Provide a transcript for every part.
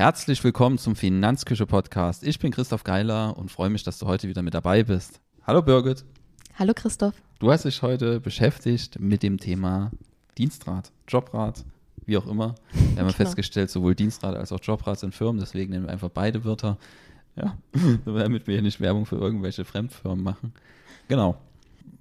Herzlich willkommen zum Finanzküche Podcast. Ich bin Christoph Geiler und freue mich, dass du heute wieder mit dabei bist. Hallo Birgit. Hallo Christoph. Du hast dich heute beschäftigt mit dem Thema Dienstrat, Jobrat, wie auch immer. Wir haben genau. festgestellt, sowohl Dienstrat als auch Jobrat sind Firmen, deswegen nehmen wir einfach beide Wörter. Ja, damit wir hier nicht Werbung für irgendwelche Fremdfirmen machen. Genau.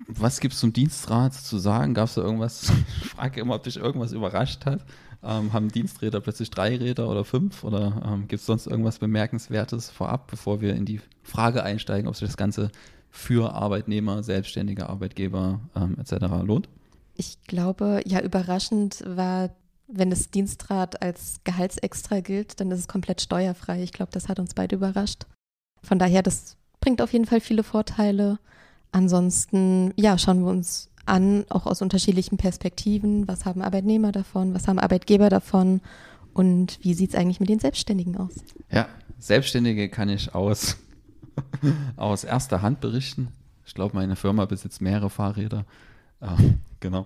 Was gibt es zum Dienstrat zu sagen? Gab es da irgendwas? Ich frage immer, ob dich irgendwas überrascht hat. Ähm, haben Diensträder plötzlich drei Räder oder fünf? Oder ähm, gibt es sonst irgendwas Bemerkenswertes vorab, bevor wir in die Frage einsteigen, ob sich das Ganze für Arbeitnehmer, selbstständige Arbeitgeber ähm, etc. lohnt? Ich glaube, ja, überraschend war, wenn das Dienstrad als Gehaltsextra gilt, dann ist es komplett steuerfrei. Ich glaube, das hat uns beide überrascht. Von daher, das bringt auf jeden Fall viele Vorteile. Ansonsten, ja, schauen wir uns an, auch aus unterschiedlichen Perspektiven. Was haben Arbeitnehmer davon? Was haben Arbeitgeber davon? Und wie sieht es eigentlich mit den Selbstständigen aus? Ja, Selbstständige kann ich aus, aus erster Hand berichten. Ich glaube, meine Firma besitzt mehrere Fahrräder. Ähm, genau.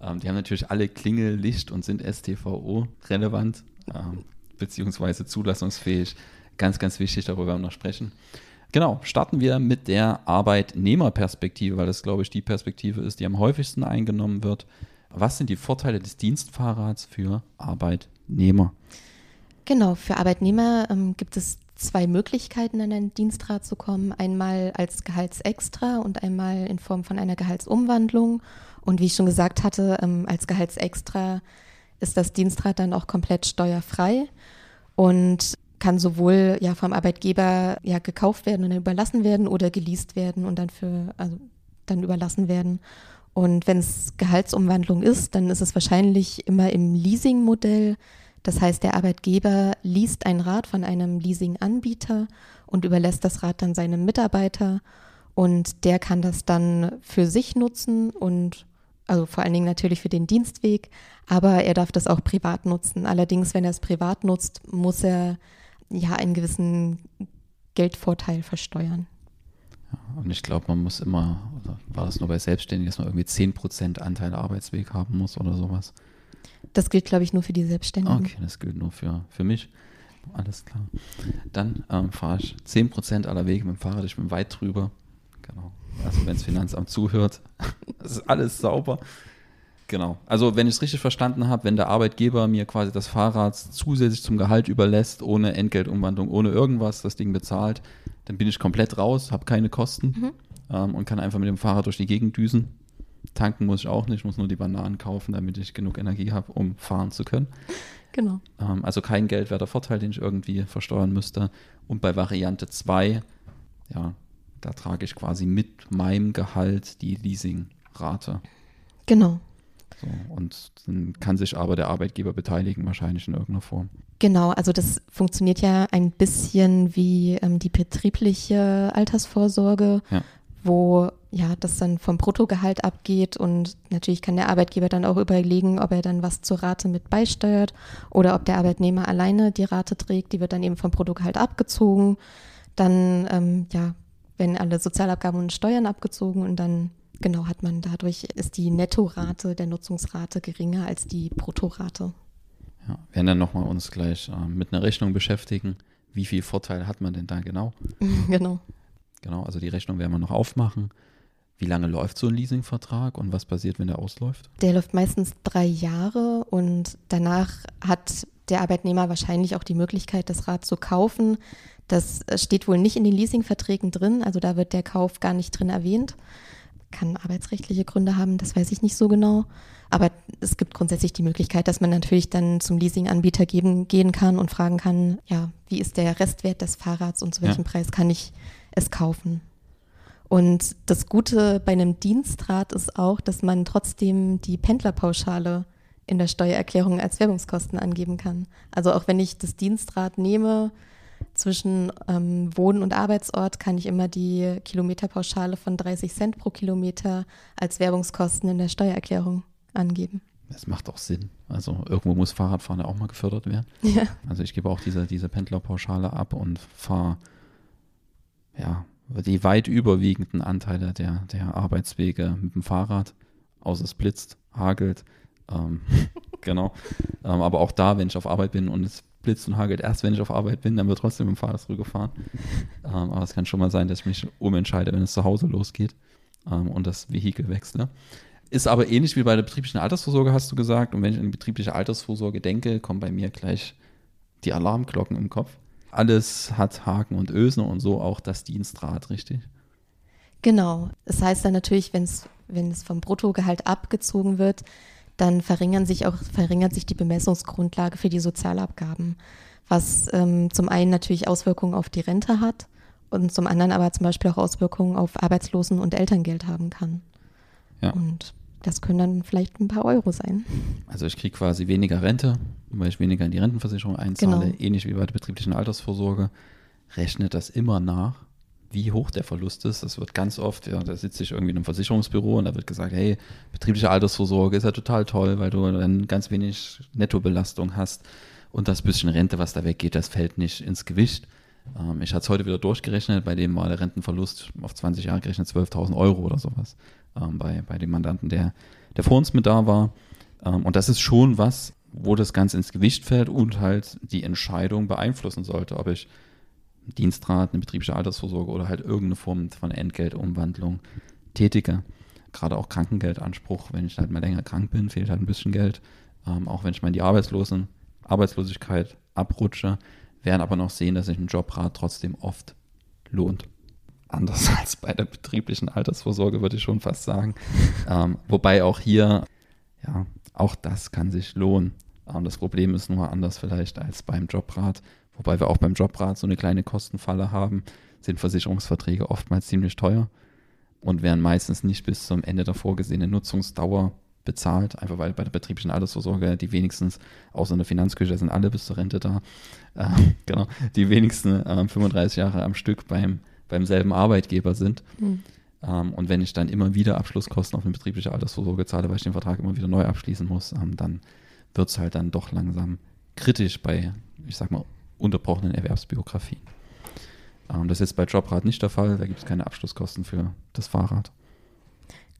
Ähm, die haben natürlich alle Klingel, Licht und sind STVO relevant, ähm, beziehungsweise zulassungsfähig. Ganz, ganz wichtig, darüber werden wir noch sprechen. Genau, starten wir mit der Arbeitnehmerperspektive, weil das, glaube ich, die Perspektive ist, die am häufigsten eingenommen wird. Was sind die Vorteile des Dienstfahrrads für Arbeitnehmer? Genau, für Arbeitnehmer ähm, gibt es zwei Möglichkeiten, an ein Dienstrad zu kommen. Einmal als Gehaltsextra und einmal in Form von einer Gehaltsumwandlung. Und wie ich schon gesagt hatte, ähm, als Gehaltsextra ist das Dienstrad dann auch komplett steuerfrei. Und kann sowohl ja vom Arbeitgeber ja gekauft werden und dann überlassen werden oder geleast werden und dann für also dann überlassen werden. Und wenn es Gehaltsumwandlung ist, dann ist es wahrscheinlich immer im Leasing-Modell. Das heißt, der Arbeitgeber liest ein Rad von einem Leasing-Anbieter und überlässt das Rad dann seinem Mitarbeiter und der kann das dann für sich nutzen und also vor allen Dingen natürlich für den Dienstweg, aber er darf das auch privat nutzen. Allerdings, wenn er es privat nutzt, muss er ja einen gewissen Geldvorteil versteuern. Ja, und ich glaube, man muss immer, war das nur bei Selbstständigen, dass man irgendwie 10% Anteil Arbeitsweg haben muss oder sowas? Das gilt, glaube ich, nur für die Selbstständigen. Okay, das gilt nur für, für mich. Alles klar. Dann ähm, fahre ich 10% aller Wege mit dem Fahrrad, ich bin weit drüber. Genau. Also wenn das Finanzamt zuhört, das ist alles sauber. Genau. Also wenn ich es richtig verstanden habe, wenn der Arbeitgeber mir quasi das Fahrrad zusätzlich zum Gehalt überlässt, ohne Entgeltumwandlung, ohne irgendwas, das Ding bezahlt, dann bin ich komplett raus, habe keine Kosten mhm. ähm, und kann einfach mit dem Fahrrad durch die Gegend düsen. Tanken muss ich auch nicht, muss nur die Bananen kaufen, damit ich genug Energie habe, um fahren zu können. Genau. Ähm, also kein geldwerter Vorteil, den ich irgendwie versteuern müsste. Und bei Variante 2, ja, da trage ich quasi mit meinem Gehalt die Leasingrate. Genau. So, und dann kann sich aber der Arbeitgeber beteiligen, wahrscheinlich in irgendeiner Form. Genau, also das funktioniert ja ein bisschen wie ähm, die betriebliche Altersvorsorge, ja. wo ja das dann vom Bruttogehalt abgeht und natürlich kann der Arbeitgeber dann auch überlegen, ob er dann was zur Rate mit beisteuert oder ob der Arbeitnehmer alleine die Rate trägt, die wird dann eben vom Bruttogehalt abgezogen. Dann ähm, ja, werden alle Sozialabgaben und Steuern abgezogen und dann Genau, hat man dadurch, ist die Nettorate der Nutzungsrate geringer als die Bruttorate. Ja, wir werden dann nochmal uns gleich äh, mit einer Rechnung beschäftigen. Wie viel Vorteil hat man denn da genau? genau. Genau, also die Rechnung werden wir noch aufmachen. Wie lange läuft so ein Leasingvertrag und was passiert, wenn der ausläuft? Der läuft meistens drei Jahre und danach hat der Arbeitnehmer wahrscheinlich auch die Möglichkeit, das Rad zu kaufen. Das steht wohl nicht in den Leasingverträgen drin, also da wird der Kauf gar nicht drin erwähnt kann arbeitsrechtliche Gründe haben, das weiß ich nicht so genau. Aber es gibt grundsätzlich die Möglichkeit, dass man natürlich dann zum Leasinganbieter geben, gehen kann und fragen kann, ja, wie ist der Restwert des Fahrrads und zu welchem ja. Preis kann ich es kaufen? Und das Gute bei einem Dienstrad ist auch, dass man trotzdem die Pendlerpauschale in der Steuererklärung als Werbungskosten angeben kann. Also auch wenn ich das Dienstrad nehme, zwischen ähm, Wohn- und Arbeitsort kann ich immer die Kilometerpauschale von 30 Cent pro Kilometer als Werbungskosten in der Steuererklärung angeben. Das macht auch Sinn. Also irgendwo muss Fahrradfahren ja auch mal gefördert werden. Ja. Also ich gebe auch diese, diese Pendlerpauschale ab und fahre ja, die weit überwiegenden Anteile der, der Arbeitswege mit dem Fahrrad, außer es blitzt, hagelt, ähm, genau. Ähm, aber auch da, wenn ich auf Arbeit bin und es blitzt und hagelt erst, wenn ich auf Arbeit bin, dann wird trotzdem dem Fahrrad zurückgefahren. Ähm, aber es kann schon mal sein, dass ich mich umentscheide, wenn es zu Hause losgeht ähm, und das Vehikel wechsle. Ist aber ähnlich wie bei der betrieblichen Altersvorsorge, hast du gesagt. Und wenn ich an die betriebliche Altersvorsorge denke, kommen bei mir gleich die Alarmglocken im Kopf. Alles hat Haken und Ösen und so auch das Dienstrad, richtig? Genau. Das heißt dann natürlich, wenn es vom Bruttogehalt abgezogen wird, dann verringern sich auch, verringert sich die Bemessungsgrundlage für die Sozialabgaben, was ähm, zum einen natürlich Auswirkungen auf die Rente hat und zum anderen aber zum Beispiel auch Auswirkungen auf Arbeitslosen- und Elterngeld haben kann. Ja. Und das können dann vielleicht ein paar Euro sein. Also ich kriege quasi weniger Rente, weil ich weniger in die Rentenversicherung einzahle, genau. ähnlich wie bei der betrieblichen Altersvorsorge, rechnet das immer nach wie hoch der Verlust ist. Das wird ganz oft, ja, da sitze ich irgendwie in einem Versicherungsbüro und da wird gesagt, hey, betriebliche Altersvorsorge ist ja total toll, weil du dann ganz wenig Nettobelastung hast und das bisschen Rente, was da weggeht, das fällt nicht ins Gewicht. Ähm, ich hatte es heute wieder durchgerechnet, bei dem war der Rentenverlust auf 20 Jahre gerechnet 12.000 Euro oder sowas ähm, bei, bei dem Mandanten, der, der vor uns mit da war. Ähm, und das ist schon was, wo das Ganze ins Gewicht fällt und halt die Entscheidung beeinflussen sollte, ob ich Dienstrat, eine betriebliche Altersvorsorge oder halt irgendeine Form von Entgeltumwandlung tätige. Gerade auch Krankengeldanspruch, wenn ich halt mal länger krank bin, fehlt halt ein bisschen Geld. Ähm, auch wenn ich mal in die Arbeitslosen, Arbeitslosigkeit abrutsche, werden aber noch sehen, dass sich ein Jobrat trotzdem oft lohnt. Anders als bei der betrieblichen Altersvorsorge, würde ich schon fast sagen. ähm, wobei auch hier, ja, auch das kann sich lohnen. Ähm, das Problem ist nur anders vielleicht als beim Jobrat. Wobei wir auch beim Jobrat so eine kleine Kostenfalle haben, sind Versicherungsverträge oftmals ziemlich teuer und werden meistens nicht bis zum Ende der vorgesehenen Nutzungsdauer bezahlt, einfach weil bei der betrieblichen Altersvorsorge die wenigstens, außer in der Finanzküche sind alle bis zur Rente da, äh, genau, die wenigsten äh, 35 Jahre am Stück beim, beim selben Arbeitgeber sind. Mhm. Ähm, und wenn ich dann immer wieder Abschlusskosten auf eine betriebliche Altersvorsorge zahle, weil ich den Vertrag immer wieder neu abschließen muss, ähm, dann wird es halt dann doch langsam kritisch bei, ich sag mal, unterbrochenen Erwerbsbiografien. Ähm, das ist jetzt bei Jobrat nicht der Fall, da gibt es keine Abschlusskosten für das Fahrrad.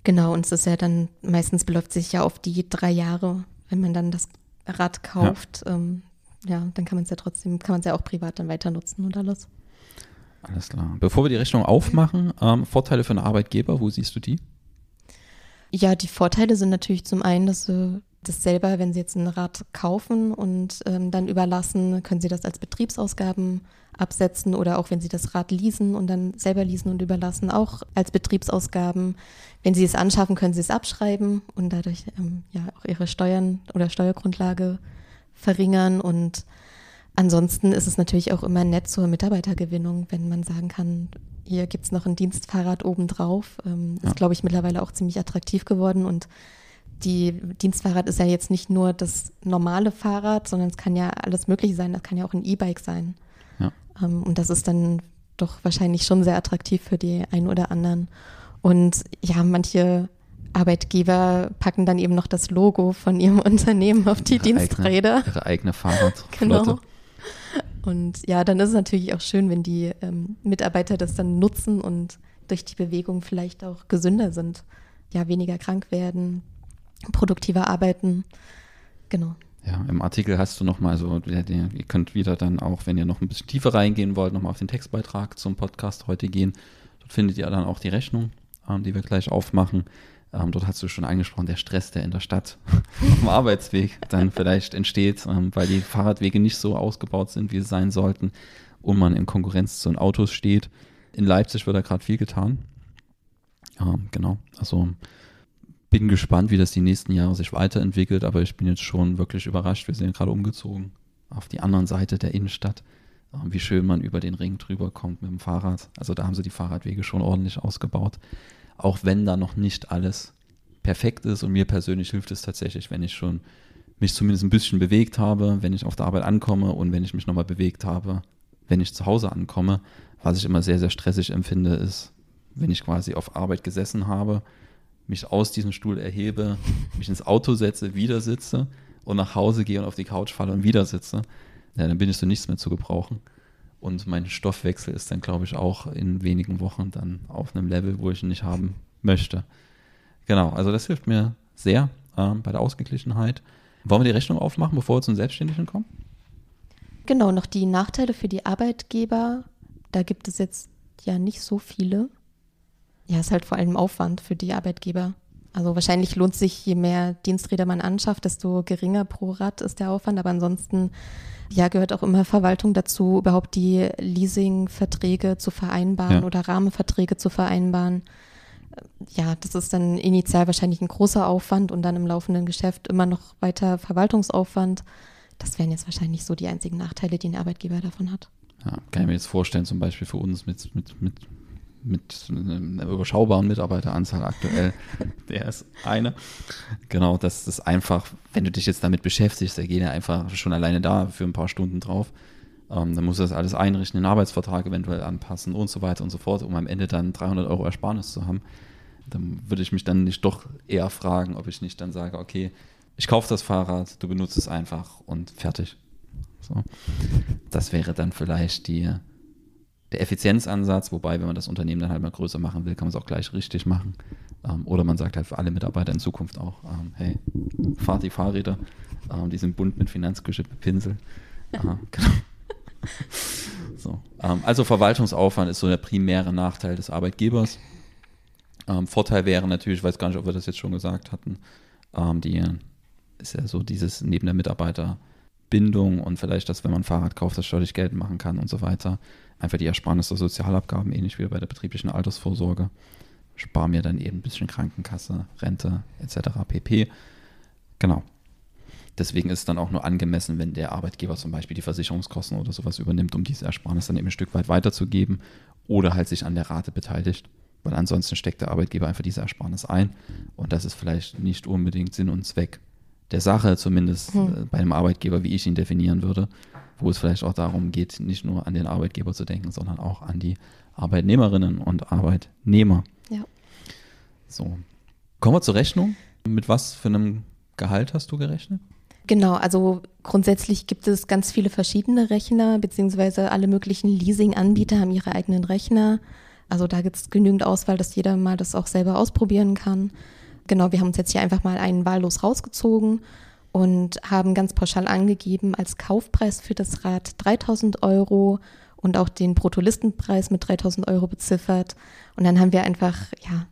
Genau, und es ist ja dann, meistens beläuft sich ja auf die drei Jahre, wenn man dann das Rad kauft. Ja, ähm, ja dann kann man es ja trotzdem, kann man es ja auch privat dann weiter nutzen und alles. Alles klar. Bevor wir die Rechnung aufmachen, ähm, Vorteile für einen Arbeitgeber, wo siehst du die? Ja, die Vorteile sind natürlich zum einen, dass du das selber, wenn Sie jetzt ein Rad kaufen und ähm, dann überlassen, können Sie das als Betriebsausgaben absetzen oder auch wenn Sie das Rad leasen und dann selber leasen und überlassen, auch als Betriebsausgaben. Wenn Sie es anschaffen, können Sie es abschreiben und dadurch ähm, ja auch Ihre Steuern oder Steuergrundlage verringern und ansonsten ist es natürlich auch immer nett zur Mitarbeitergewinnung, wenn man sagen kann, hier gibt es noch ein Dienstfahrrad obendrauf. Ähm, ja. Ist, glaube ich, mittlerweile auch ziemlich attraktiv geworden und die Dienstfahrrad ist ja jetzt nicht nur das normale Fahrrad, sondern es kann ja alles Mögliche sein. Das kann ja auch ein E-Bike sein. Ja. Ähm, und das ist dann doch wahrscheinlich schon sehr attraktiv für die einen oder anderen. Und ja, manche Arbeitgeber packen dann eben noch das Logo von ihrem Unternehmen auf die ihre Diensträder. Eigene, ihre eigene Fahrradflotte. genau. Und ja, dann ist es natürlich auch schön, wenn die ähm, Mitarbeiter das dann nutzen und durch die Bewegung vielleicht auch gesünder sind. Ja, weniger krank werden, produktiver arbeiten. Genau. Ja, im Artikel hast du nochmal so, ihr könnt wieder dann auch, wenn ihr noch ein bisschen tiefer reingehen wollt, nochmal auf den Textbeitrag zum Podcast heute gehen. Dort findet ihr dann auch die Rechnung, ähm, die wir gleich aufmachen. Ähm, dort hast du schon angesprochen, der Stress, der in der Stadt auf dem Arbeitsweg dann vielleicht entsteht, ähm, weil die Fahrradwege nicht so ausgebaut sind, wie sie sein sollten und man in Konkurrenz zu den Autos steht. In Leipzig wird da gerade viel getan. Genau, also bin gespannt, wie das die nächsten Jahre sich weiterentwickelt, aber ich bin jetzt schon wirklich überrascht. Wir sind gerade umgezogen auf die anderen Seite der Innenstadt. Ähm, wie schön man über den Ring drüber kommt mit dem Fahrrad. Also da haben sie die Fahrradwege schon ordentlich ausgebaut. Auch wenn da noch nicht alles perfekt ist und mir persönlich hilft es tatsächlich, wenn ich schon mich zumindest ein bisschen bewegt habe, wenn ich auf der Arbeit ankomme und wenn ich mich nochmal bewegt habe, wenn ich zu Hause ankomme. Was ich immer sehr, sehr stressig empfinde, ist, wenn ich quasi auf Arbeit gesessen habe mich aus diesem Stuhl erhebe, mich ins Auto setze, wieder sitze und nach Hause gehe und auf die Couch falle und wieder sitze, ja, dann bin ich so nichts mehr zu gebrauchen. Und mein Stoffwechsel ist dann, glaube ich, auch in wenigen Wochen dann auf einem Level, wo ich ihn nicht haben möchte. Genau, also das hilft mir sehr ähm, bei der Ausgeglichenheit. Wollen wir die Rechnung aufmachen, bevor wir zum Selbstständigen kommen? Genau, noch die Nachteile für die Arbeitgeber. Da gibt es jetzt ja nicht so viele. Ja, ist halt vor allem Aufwand für die Arbeitgeber. Also wahrscheinlich lohnt sich, je mehr Diensträder man anschafft, desto geringer pro Rad ist der Aufwand. Aber ansonsten, ja, gehört auch immer Verwaltung dazu, überhaupt die Leasingverträge zu vereinbaren ja. oder Rahmenverträge zu vereinbaren. Ja, das ist dann initial wahrscheinlich ein großer Aufwand und dann im laufenden Geschäft immer noch weiter Verwaltungsaufwand. Das wären jetzt wahrscheinlich so die einzigen Nachteile, die ein Arbeitgeber davon hat. Ja, kann ich mir jetzt vorstellen, zum Beispiel für uns mit, mit, mit, mit einer überschaubaren Mitarbeiteranzahl aktuell, der ist eine. Genau, das ist einfach, wenn du dich jetzt damit beschäftigst, da gehen ja einfach schon alleine da für ein paar Stunden drauf. Ähm, dann musst du das alles einrichten, den Arbeitsvertrag eventuell anpassen und so weiter und so fort, um am Ende dann 300 Euro Ersparnis zu haben. Dann würde ich mich dann nicht doch eher fragen, ob ich nicht dann sage, okay, ich kaufe das Fahrrad, du benutzt es einfach und fertig. So. Das wäre dann vielleicht die, der Effizienzansatz, wobei, wenn man das Unternehmen dann halt mal größer machen will, kann man es auch gleich richtig machen. Ähm, oder man sagt halt für alle Mitarbeiter in Zukunft auch, ähm, hey, fahrt die Fahrräder, ähm, die sind bunt mit Finanzküche Pinsel. Äh, genau. so. Also Verwaltungsaufwand ist so der primäre Nachteil des Arbeitgebers. Vorteil wäre natürlich, ich weiß gar nicht, ob wir das jetzt schon gesagt hatten, die ist ja so dieses neben der Mitarbeiterbindung und vielleicht, dass wenn man ein Fahrrad kauft, das steuerlich Geld machen kann und so weiter. Einfach die Ersparnis der Sozialabgaben, ähnlich wie bei der betrieblichen Altersvorsorge. Spar mir dann eben ein bisschen Krankenkasse, Rente etc. pp. Genau. Deswegen ist es dann auch nur angemessen, wenn der Arbeitgeber zum Beispiel die Versicherungskosten oder sowas übernimmt, um diese Ersparnis dann eben ein Stück weit weiterzugeben oder halt sich an der Rate beteiligt, weil ansonsten steckt der Arbeitgeber einfach diese Ersparnis ein und das ist vielleicht nicht unbedingt Sinn und Zweck der Sache, zumindest hm. Äh, bei einem Arbeitgeber, wie ich ihn definieren würde, wo es vielleicht auch darum geht, nicht nur an den Arbeitgeber zu denken, sondern auch an die Arbeitnehmerinnen und Arbeitnehmer. Ja. So. Kommen wir zur Rechnung. Mit was für einem Gehalt hast du gerechnet? Genau, also grundsätzlich gibt es ganz viele verschiedene Rechner, beziehungsweise alle möglichen Leasing-Anbieter haben ihre eigenen Rechner. Also da gibt es genügend Auswahl, dass jeder mal das auch selber ausprobieren kann. Genau, wir haben uns jetzt hier einfach mal einen wahllos rausgezogen und haben ganz pauschal angegeben als Kaufpreis für das Rad 3000 Euro und auch den Bruttolistenpreis mit 3000 Euro beziffert. Und dann haben wir einfach, ja,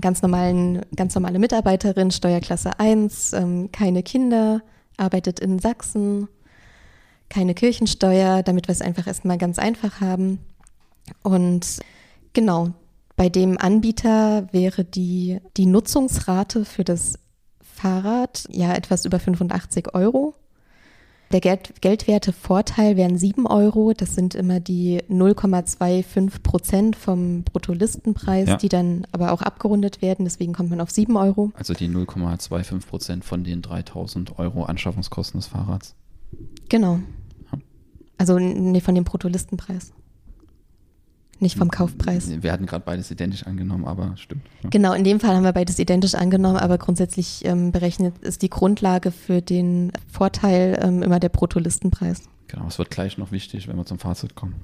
ganz normalen, ganz normale Mitarbeiterin, Steuerklasse 1, ähm, keine Kinder, arbeitet in Sachsen, keine Kirchensteuer, damit wir es einfach erstmal ganz einfach haben. Und genau, bei dem Anbieter wäre die, die Nutzungsrate für das Fahrrad ja etwas über 85 Euro. Der Geld, Geldwertevorteil wären 7 Euro. Das sind immer die 0,25 Prozent vom Bruttolistenpreis, ja. die dann aber auch abgerundet werden. Deswegen kommt man auf 7 Euro. Also die 0,25 Prozent von den 3000 Euro Anschaffungskosten des Fahrrads. Genau. Also nee, von dem Bruttolistenpreis nicht vom Kaufpreis. Wir hatten gerade beides identisch angenommen, aber stimmt. Ja. Genau, in dem Fall haben wir beides identisch angenommen, aber grundsätzlich ähm, berechnet ist die Grundlage für den Vorteil ähm, immer der Bruttolistenpreis. Genau, es wird gleich noch wichtig, wenn wir zum Fazit kommen.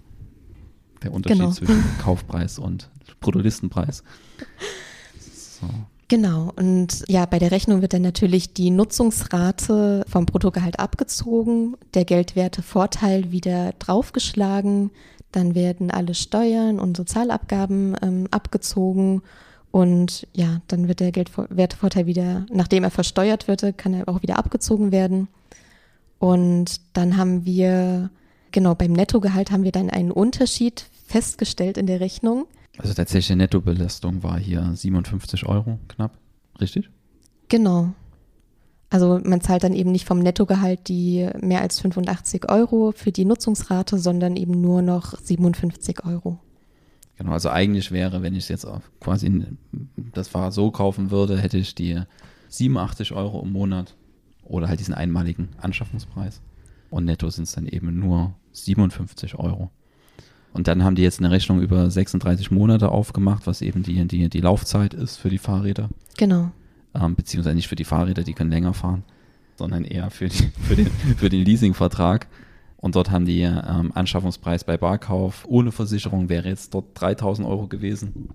Der Unterschied genau. zwischen Kaufpreis und Bruttolistenpreis. So. Genau, und ja, bei der Rechnung wird dann natürlich die Nutzungsrate vom Bruttogehalt abgezogen, der Geldwertevorteil wieder draufgeschlagen, dann werden alle Steuern und Sozialabgaben ähm, abgezogen und ja, dann wird der Geldwertevorteil wieder, nachdem er versteuert wird, kann er auch wieder abgezogen werden. Und dann haben wir, genau, beim Nettogehalt haben wir dann einen Unterschied festgestellt in der Rechnung. Also tatsächlich Nettobelastung war hier 57 Euro knapp, richtig? Genau. Also man zahlt dann eben nicht vom Nettogehalt die mehr als 85 Euro für die Nutzungsrate, sondern eben nur noch 57 Euro. Genau, also eigentlich wäre, wenn ich es jetzt quasi das Fahrrad so kaufen würde, hätte ich die 87 Euro im Monat oder halt diesen einmaligen Anschaffungspreis. Und netto sind es dann eben nur 57 Euro. Und dann haben die jetzt eine Rechnung über 36 Monate aufgemacht, was eben die, die, die Laufzeit ist für die Fahrräder. Genau ähm, beziehungsweise nicht für die Fahrräder, die können länger fahren, sondern eher für, die, für den, für den Leasingvertrag. Und dort haben die ähm, Anschaffungspreis bei Barkauf ohne Versicherung wäre jetzt dort 3000 Euro gewesen,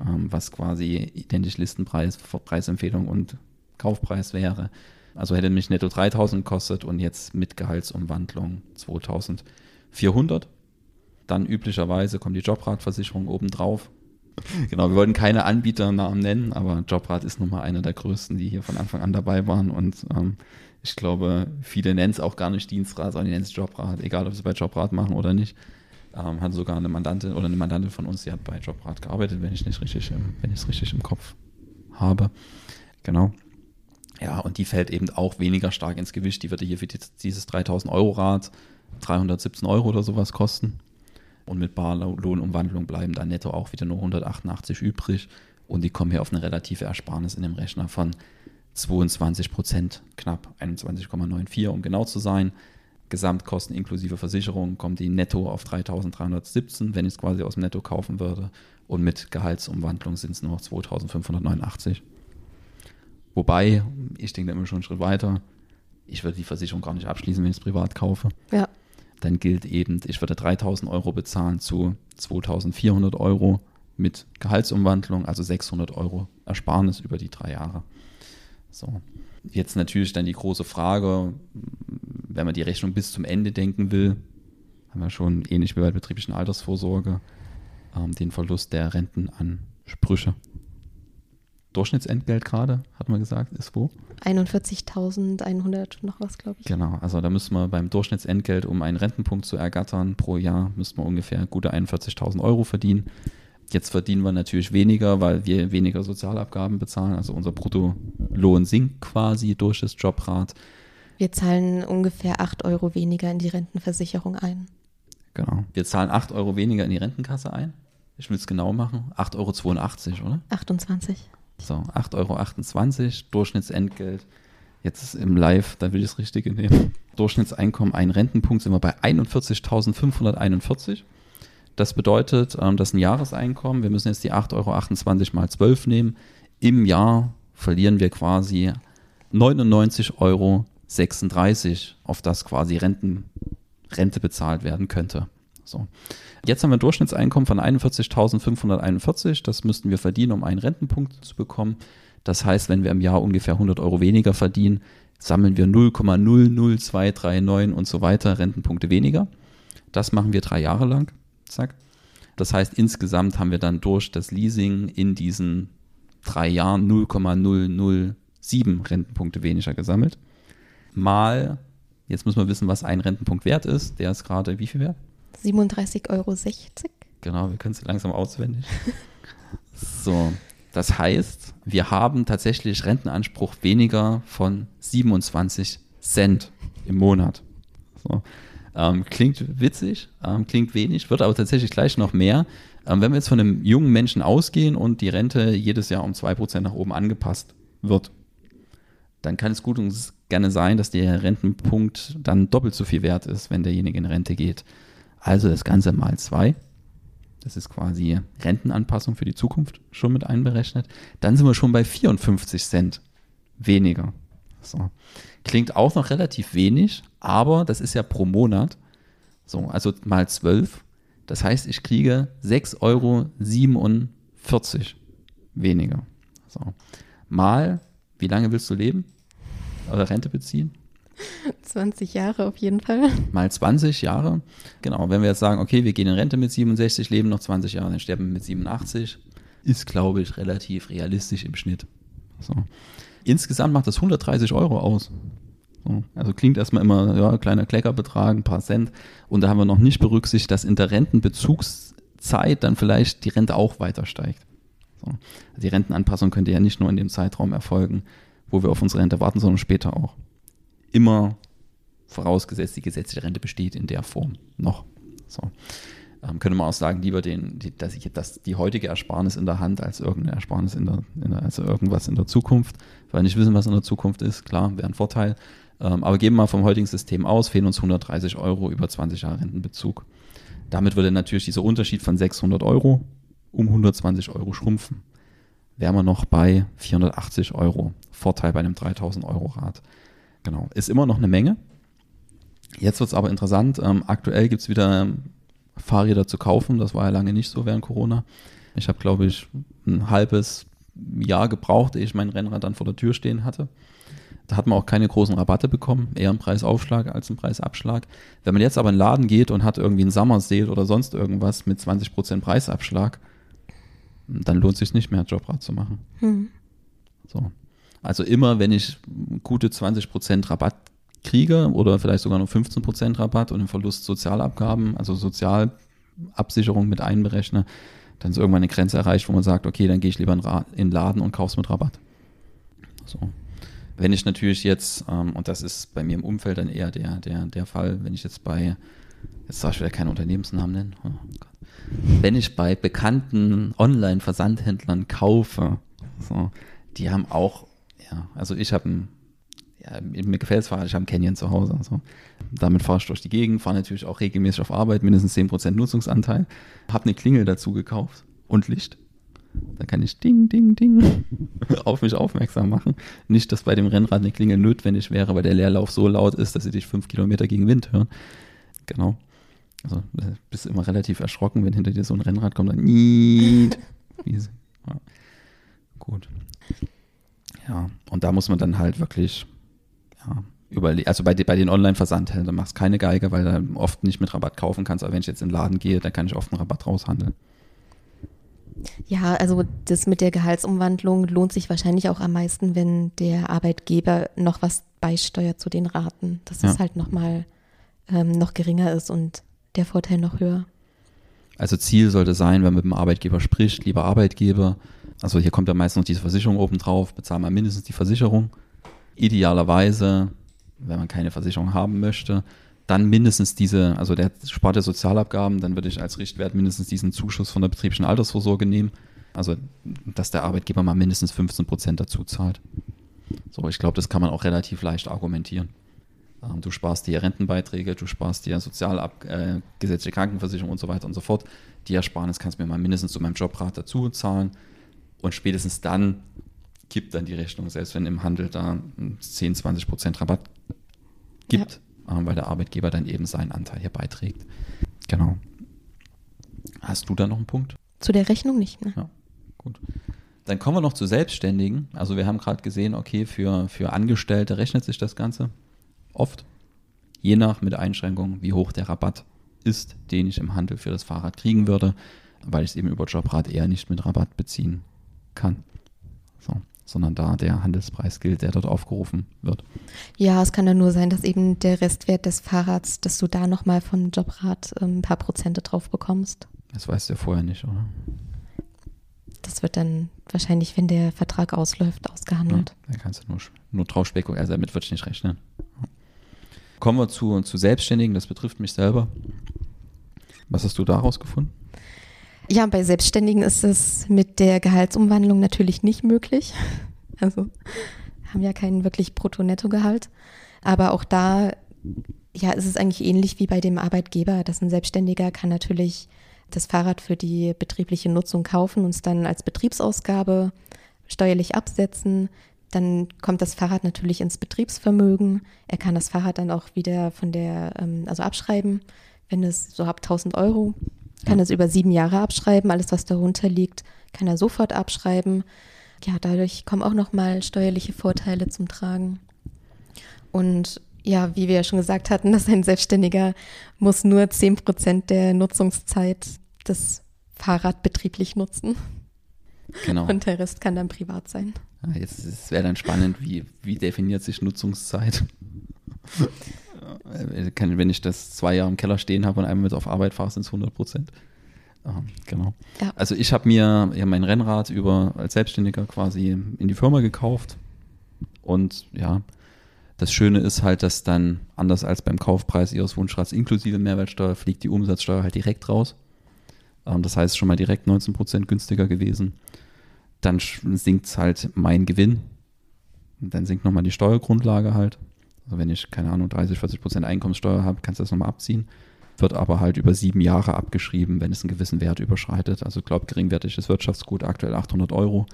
ähm, was quasi identisch Listenpreis, Preisempfehlung und Kaufpreis wäre. Also hätte mich netto 3000 gekostet und jetzt mit Gehaltsumwandlung 2400. Dann üblicherweise kommt die Jobratversicherung obendrauf. Genau, wir wollten keine Anbieternamen nennen, aber Jobrat ist nun mal einer der größten, die hier von Anfang an dabei waren. Und ähm, ich glaube, viele nennen es auch gar nicht Dienstrat, sondern die nennen es Jobrat, egal ob sie bei Jobrat machen oder nicht. Ähm, hat sogar eine Mandantin oder eine Mandantin von uns, die hat bei Jobrat gearbeitet, wenn ich nicht richtig, wenn ich es richtig im Kopf habe. Genau. Ja, und die fällt eben auch weniger stark ins Gewicht. Die würde hier für dieses 3000 Euro Rad 317 Euro oder sowas kosten. Und mit Barlohnumwandlung bleiben dann netto auch wieder nur 188 übrig. Und die kommen hier auf eine relative Ersparnis in dem Rechner von 22 Prozent, knapp 21,94, um genau zu sein. Gesamtkosten inklusive Versicherung kommt die netto auf 3317, wenn ich es quasi aus dem Netto kaufen würde. Und mit Gehaltsumwandlung sind es nur noch 2589. Wobei, ich denke immer schon einen Schritt weiter, ich würde die Versicherung gar nicht abschließen, wenn ich es privat kaufe. Ja. Dann gilt eben, ich würde 3000 Euro bezahlen zu 2400 Euro mit Gehaltsumwandlung, also 600 Euro Ersparnis über die drei Jahre. So. Jetzt natürlich dann die große Frage, wenn man die Rechnung bis zum Ende denken will, haben wir schon ähnlich wie bei der betrieblichen Altersvorsorge ähm, den Verlust der Rentenansprüche. Durchschnittsentgelt gerade, hat man gesagt, ist wo? 41.100 noch was, glaube ich. Genau, also da müssen wir beim Durchschnittsentgelt, um einen Rentenpunkt zu ergattern pro Jahr, müssen wir ungefähr gute 41.000 Euro verdienen. Jetzt verdienen wir natürlich weniger, weil wir weniger Sozialabgaben bezahlen. Also unser Bruttolohn sinkt quasi durch das Jobrat. Wir zahlen ungefähr 8 Euro weniger in die Rentenversicherung ein. Genau. Wir zahlen 8 Euro weniger in die Rentenkasse ein. Ich will es genau machen. 8,82 Euro, oder? 28. So, 8,28 Euro Durchschnittsentgelt. Jetzt ist im Live, da will ich das Richtige nehmen. Durchschnittseinkommen, ein Rentenpunkt sind wir bei 41.541. Das bedeutet, ähm, das ist ein Jahreseinkommen. Wir müssen jetzt die 8,28 Euro mal 12 nehmen. Im Jahr verlieren wir quasi 99,36 Euro, auf das quasi Renten, Rente bezahlt werden könnte. So. Jetzt haben wir ein Durchschnittseinkommen von 41.541. Das müssten wir verdienen, um einen Rentenpunkt zu bekommen. Das heißt, wenn wir im Jahr ungefähr 100 Euro weniger verdienen, sammeln wir 0,00239 und so weiter Rentenpunkte weniger. Das machen wir drei Jahre lang. Zack. Das heißt, insgesamt haben wir dann durch das Leasing in diesen drei Jahren 0,007 Rentenpunkte weniger gesammelt. Mal, jetzt muss man wissen, was ein Rentenpunkt wert ist. Der ist gerade wie viel wert? 37,60 Euro. Genau, wir können es langsam auswendig. so, das heißt, wir haben tatsächlich Rentenanspruch weniger von 27 Cent im Monat. So. Ähm, klingt witzig, ähm, klingt wenig, wird aber tatsächlich gleich noch mehr. Ähm, wenn wir jetzt von einem jungen Menschen ausgehen und die Rente jedes Jahr um 2% nach oben angepasst wird, dann kann es gut und gerne sein, dass der Rentenpunkt dann doppelt so viel wert ist, wenn derjenige in Rente geht. Also das Ganze mal zwei. Das ist quasi Rentenanpassung für die Zukunft schon mit einberechnet. Dann sind wir schon bei 54 Cent weniger. So. Klingt auch noch relativ wenig, aber das ist ja pro Monat. So, also mal 12. Das heißt, ich kriege 6,47 Euro weniger. So. Mal, wie lange willst du leben? Oder Rente beziehen? 20 Jahre auf jeden Fall. Mal 20 Jahre. Genau, wenn wir jetzt sagen, okay, wir gehen in Rente mit 67, leben noch 20 Jahre, dann sterben wir mit 87, ist, glaube ich, relativ realistisch im Schnitt. So. Insgesamt macht das 130 Euro aus. So. Also klingt erstmal immer, ja, kleiner Kleckerbetrag, ein paar Cent. Und da haben wir noch nicht berücksichtigt, dass in der Rentenbezugszeit dann vielleicht die Rente auch weiter steigt. So. Also die Rentenanpassung könnte ja nicht nur in dem Zeitraum erfolgen, wo wir auf unsere Rente warten, sondern später auch immer vorausgesetzt, die gesetzliche Rente besteht in der Form noch. So. Ähm, könnte man auch sagen, lieber den, die, dass ich das, die heutige Ersparnis in der Hand als irgendeine Ersparnis in der, in der, also irgendwas in der Zukunft, weil nicht wissen, was in der Zukunft ist, klar, wäre ein Vorteil. Ähm, aber geben wir mal vom heutigen System aus, fehlen uns 130 Euro über 20 Jahre Rentenbezug. Damit würde natürlich dieser Unterschied von 600 Euro um 120 Euro schrumpfen. Wären wir noch bei 480 Euro. Vorteil bei einem 3000 Euro Rad. Genau, ist immer noch eine Menge. Jetzt wird es aber interessant. Ähm, aktuell gibt es wieder Fahrräder zu kaufen. Das war ja lange nicht so während Corona. Ich habe, glaube ich, ein halbes Jahr gebraucht, ehe ich mein Rennrad dann vor der Tür stehen hatte. Da hat man auch keine großen Rabatte bekommen, eher einen Preisaufschlag als einen Preisabschlag. Wenn man jetzt aber in den Laden geht und hat irgendwie einen Summer Sale oder sonst irgendwas mit 20% Preisabschlag, dann lohnt es sich nicht mehr, Jobrad zu machen. Hm. So. Also immer, wenn ich gute 20% Rabatt kriege oder vielleicht sogar nur 15% Rabatt und den Verlust Sozialabgaben, also Sozialabsicherung mit einberechne, dann ist irgendwann eine Grenze erreicht, wo man sagt, okay, dann gehe ich lieber in den Laden und kaufe es mit Rabatt. So. Wenn ich natürlich jetzt, ähm, und das ist bei mir im Umfeld dann eher der, der, der Fall, wenn ich jetzt bei, jetzt darf ich wieder keine Unternehmensnamen nennen, oh wenn ich bei bekannten Online-Versandhändlern kaufe, so, die haben auch, ja, also ich habe ein ja, mir gefällt es ich habe einen Canyon zu Hause. Also. Damit fahre ich durch die Gegend, fahre natürlich auch regelmäßig auf Arbeit, mindestens 10% Nutzungsanteil. Habe eine Klingel dazu gekauft und Licht. Da kann ich ding, ding, ding auf mich aufmerksam machen. Nicht, dass bei dem Rennrad eine Klingel notwendig wäre, weil der Leerlauf so laut ist, dass sie dich fünf Kilometer gegen Wind hören. Genau. Also bist immer relativ erschrocken, wenn hinter dir so ein Rennrad kommt, dann ja. Gut. Ja, und da muss man dann halt wirklich ja, überle also bei, bei den Online-Versandhändlern machst du keine Geige, weil du oft nicht mit Rabatt kaufen kannst, aber wenn ich jetzt in den Laden gehe, dann kann ich oft einen Rabatt raushandeln. Ja, also das mit der Gehaltsumwandlung lohnt sich wahrscheinlich auch am meisten, wenn der Arbeitgeber noch was beisteuert zu den Raten, dass ja. es halt nochmal ähm, noch geringer ist und der Vorteil noch höher. Also Ziel sollte sein, wenn man mit dem Arbeitgeber spricht, lieber Arbeitgeber, also hier kommt ja meistens noch diese Versicherung oben drauf, bezahlen wir mindestens die Versicherung. Idealerweise, wenn man keine Versicherung haben möchte, dann mindestens diese, also der Spart der Sozialabgaben, dann würde ich als Richtwert mindestens diesen Zuschuss von der betrieblichen Altersvorsorge nehmen. Also, dass der Arbeitgeber mal mindestens 15 Prozent dazu zahlt. So, ich glaube, das kann man auch relativ leicht argumentieren. Ähm, du sparst dir Rentenbeiträge, du sparst dir Sozialab äh, Krankenversicherung und so weiter und so fort. Die Ersparnis kannst du mir mal mindestens zu meinem Jobrat dazu zahlen. Und spätestens dann kippt dann die Rechnung, selbst wenn im Handel da 10, 20 Prozent Rabatt gibt, ja. ähm, weil der Arbeitgeber dann eben seinen Anteil hier beiträgt. Genau. Hast du da noch einen Punkt? Zu der Rechnung nicht, ne? Ja, gut. Dann kommen wir noch zu Selbstständigen. Also wir haben gerade gesehen, okay, für, für Angestellte rechnet sich das Ganze oft, je nach mit Einschränkungen, wie hoch der Rabatt ist, den ich im Handel für das Fahrrad kriegen würde, weil ich es eben über Jobrad eher nicht mit Rabatt beziehen kann. So sondern da der Handelspreis gilt, der dort aufgerufen wird. Ja, es kann ja nur sein, dass eben der Restwert des Fahrrads, dass du da nochmal von Jobrad ähm, ein paar Prozente drauf bekommst. Das weißt du ja vorher nicht, oder? Das wird dann wahrscheinlich, wenn der Vertrag ausläuft, ausgehandelt. Ja, da kannst du nur, nur drauf spekulieren, also damit würde ich nicht rechnen. Kommen wir zu, zu Selbstständigen, das betrifft mich selber. Was hast du daraus gefunden? Ja, bei Selbstständigen ist es mit der Gehaltsumwandlung natürlich nicht möglich. Also haben ja keinen wirklich Brutto-Netto-Gehalt. Aber auch da, ja, ist es eigentlich ähnlich wie bei dem Arbeitgeber, dass ein Selbstständiger kann natürlich das Fahrrad für die betriebliche Nutzung kaufen und es dann als Betriebsausgabe steuerlich absetzen. Dann kommt das Fahrrad natürlich ins Betriebsvermögen. Er kann das Fahrrad dann auch wieder von der, ähm, also abschreiben, wenn es so ab 1000 Euro kann ja. es über sieben Jahre abschreiben. Alles, was darunter liegt, kann er sofort abschreiben. Ja, dadurch kommen auch nochmal steuerliche Vorteile zum Tragen. Und ja, wie wir ja schon gesagt hatten, dass ein Selbstständiger muss nur zehn Prozent der Nutzungszeit das Fahrrad betrieblich nutzen. Genau. Und der Rest kann dann privat sein. Ja, jetzt wäre dann spannend, wie, wie definiert sich Nutzungszeit? Äh, wenn ich das zwei Jahre im Keller stehen habe und einmal mit auf Arbeit fahre, sind es 100 Prozent. genau. Ja. Also ich habe mir ja mein Rennrad über als Selbstständiger quasi in die Firma gekauft und ja, das Schöne ist halt, dass dann anders als beim Kaufpreis Ihres Wunschrads inklusive Mehrwertsteuer fliegt die Umsatzsteuer halt direkt raus. Ähm, das heißt schon mal direkt 19 Prozent günstiger gewesen. Dann sinkt halt mein Gewinn. Dann sinkt nochmal die Steuergrundlage halt. Also wenn ich, keine Ahnung, 30, 40 Prozent Einkommenssteuer habe, kannst du das nochmal abziehen. Wird aber halt über sieben Jahre abgeschrieben, wenn es einen gewissen Wert überschreitet. Also ich glaube, geringwertiges Wirtschaftsgut aktuell 800 Euro.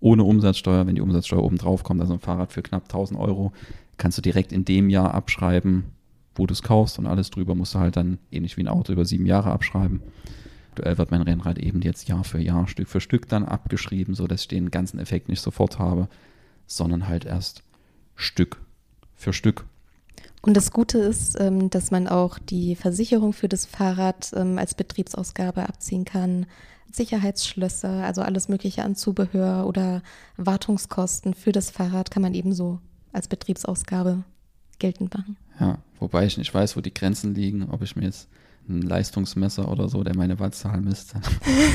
Ohne Umsatzsteuer, wenn die Umsatzsteuer oben drauf kommt, also ein Fahrrad für knapp 1000 Euro, kannst du direkt in dem Jahr abschreiben, wo du es kaufst und alles drüber musst du halt dann ähnlich wie ein Auto über sieben Jahre abschreiben. Aktuell wird mein Rennrad eben jetzt Jahr für Jahr, Stück für Stück dann abgeschrieben, sodass ich den ganzen Effekt nicht sofort habe, sondern halt erst Stück für Stück. Und das Gute ist, ähm, dass man auch die Versicherung für das Fahrrad ähm, als Betriebsausgabe abziehen kann. Sicherheitsschlösser, also alles Mögliche an Zubehör oder Wartungskosten für das Fahrrad kann man ebenso als Betriebsausgabe geltend machen. Ja, wobei ich nicht weiß, wo die Grenzen liegen, ob ich mir jetzt ein Leistungsmesser oder so, der meine Wattzahl misst.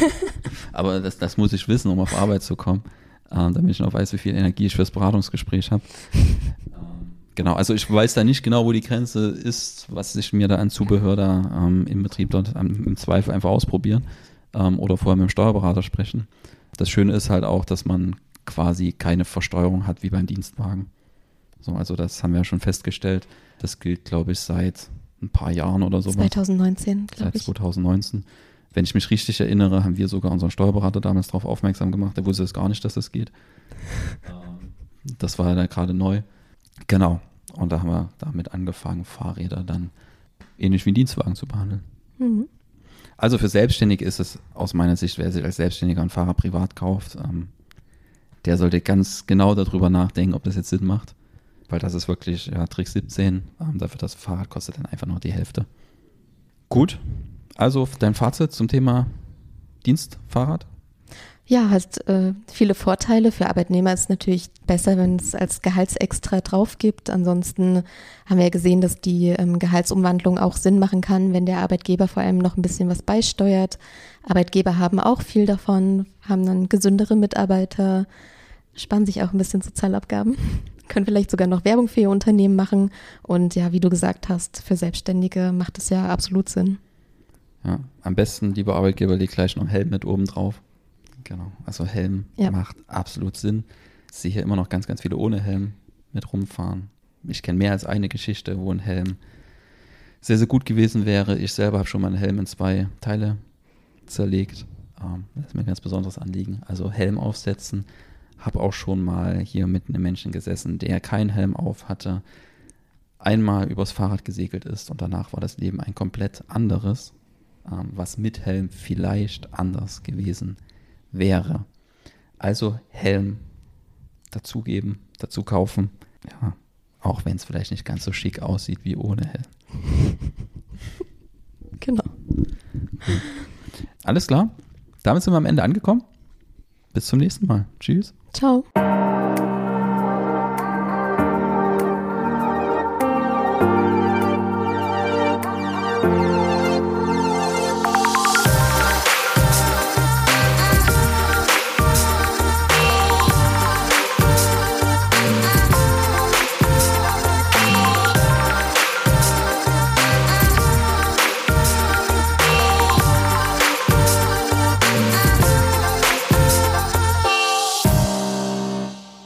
Aber das, das muss ich wissen, um auf Arbeit zu kommen, äh, damit ich noch weiß, wie viel Energie ich fürs Beratungsgespräch habe. Genau, also ich weiß da nicht genau, wo die Grenze ist, was ich mir da an Zubehör da ähm, im Betrieb dort ähm, im Zweifel einfach ausprobieren ähm, oder vorher mit dem Steuerberater sprechen. Das Schöne ist halt auch, dass man quasi keine Versteuerung hat wie beim Dienstwagen. So, also das haben wir ja schon festgestellt. Das gilt, glaube ich, seit ein paar Jahren oder so. 2019, glaube ich. Seit 2019. Wenn ich mich richtig erinnere, haben wir sogar unseren Steuerberater damals darauf aufmerksam gemacht. Der wusste es gar nicht, dass das geht. Ähm, das war ja gerade neu. Genau. Und da haben wir damit angefangen, Fahrräder dann ähnlich wie Dienstwagen zu behandeln. Mhm. Also für Selbstständige ist es aus meiner Sicht, wer sich als Selbstständiger ein Fahrrad privat kauft, ähm, der sollte ganz genau darüber nachdenken, ob das jetzt Sinn macht. Weil das ist wirklich ja, Trick 17. Ähm, dafür das Fahrrad kostet dann einfach nur die Hälfte. Gut. Also dein Fazit zum Thema Dienstfahrrad? Ja, hat äh, viele Vorteile. Für Arbeitnehmer ist es natürlich besser, wenn es als Gehaltsextra drauf gibt. Ansonsten haben wir ja gesehen, dass die ähm, Gehaltsumwandlung auch Sinn machen kann, wenn der Arbeitgeber vor allem noch ein bisschen was beisteuert. Arbeitgeber haben auch viel davon, haben dann gesündere Mitarbeiter, sparen sich auch ein bisschen Sozialabgaben, können vielleicht sogar noch Werbung für ihr Unternehmen machen. Und ja, wie du gesagt hast, für Selbstständige macht es ja absolut Sinn. Ja, am besten, lieber Arbeitgeber, leg gleich noch einen Helm mit oben drauf. Genau. Also Helm ja. macht absolut Sinn. Ich sehe hier immer noch ganz, ganz viele ohne Helm mit rumfahren. Ich kenne mehr als eine Geschichte, wo ein Helm sehr, sehr gut gewesen wäre. Ich selber habe schon meinen Helm in zwei Teile zerlegt. Ähm, das ist mir ein ganz besonderes Anliegen. Also Helm aufsetzen. Habe auch schon mal hier mit einem Menschen gesessen, der keinen Helm auf hatte, einmal übers Fahrrad gesegelt ist und danach war das Leben ein komplett anderes, ähm, was mit Helm vielleicht anders gewesen wäre wäre. Also Helm dazugeben, dazu kaufen. Ja, auch wenn es vielleicht nicht ganz so schick aussieht wie ohne Helm. Genau. Alles klar. Damit sind wir am Ende angekommen. Bis zum nächsten Mal. Tschüss. Ciao.